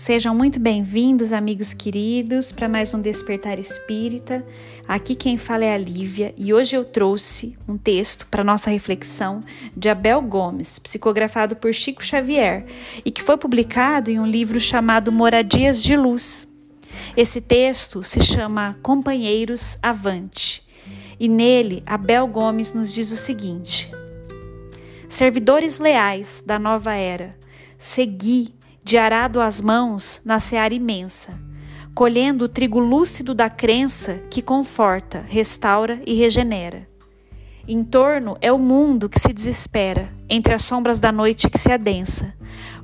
Sejam muito bem-vindos, amigos queridos, para mais um Despertar Espírita. Aqui quem fala é a Lívia e hoje eu trouxe um texto para nossa reflexão de Abel Gomes, psicografado por Chico Xavier e que foi publicado em um livro chamado Moradias de Luz. Esse texto se chama Companheiros Avante e nele Abel Gomes nos diz o seguinte: Servidores leais da nova era, segui de arado às mãos na seara imensa, colhendo o trigo lúcido da crença que conforta, restaura e regenera. Em torno é o mundo que se desespera, entre as sombras da noite que se adensa.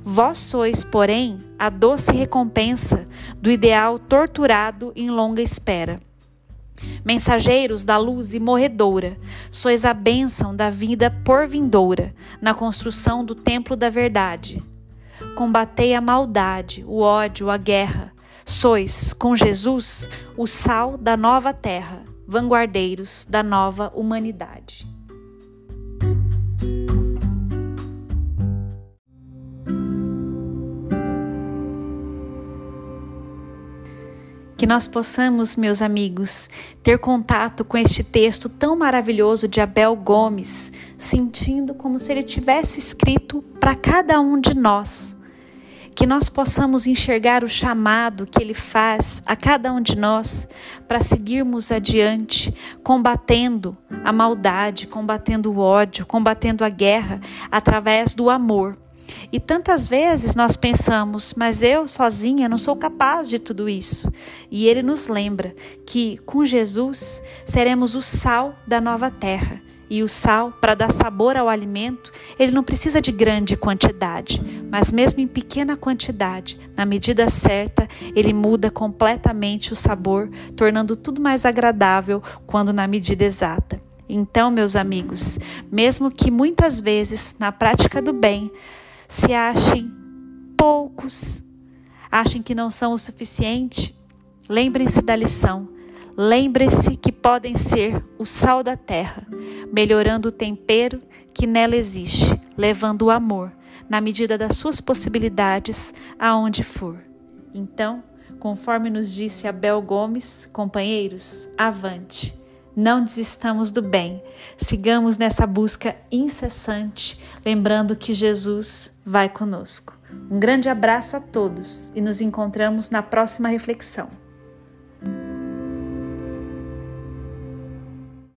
Vós sois, porém, a doce recompensa do ideal torturado em longa espera. Mensageiros da luz e morredoura, sois a bênção da vida por vindoura, na construção do templo da verdade combatei a maldade, o ódio, a guerra. Sois, com Jesus, o sal da nova terra, vanguardeiros da nova humanidade. Que nós possamos, meus amigos, ter contato com este texto tão maravilhoso de Abel Gomes, sentindo como se ele tivesse escrito para cada um de nós que nós possamos enxergar o chamado que Ele faz a cada um de nós para seguirmos adiante, combatendo a maldade, combatendo o ódio, combatendo a guerra através do amor. E tantas vezes nós pensamos, mas eu sozinha não sou capaz de tudo isso. E ele nos lembra que com Jesus seremos o sal da nova terra e o sal, para dar sabor ao alimento, ele não precisa de grande quantidade, mas mesmo em pequena quantidade, na medida certa, ele muda completamente o sabor, tornando tudo mais agradável quando na medida exata. Então, meus amigos, mesmo que muitas vezes na prática do bem se achem poucos, achem que não são o suficiente, lembrem-se da lição Lembre-se que podem ser o sal da terra, melhorando o tempero que nela existe, levando o amor, na medida das suas possibilidades, aonde for. Então, conforme nos disse Abel Gomes, companheiros, avante. Não desistamos do bem. Sigamos nessa busca incessante, lembrando que Jesus vai conosco. Um grande abraço a todos e nos encontramos na próxima reflexão.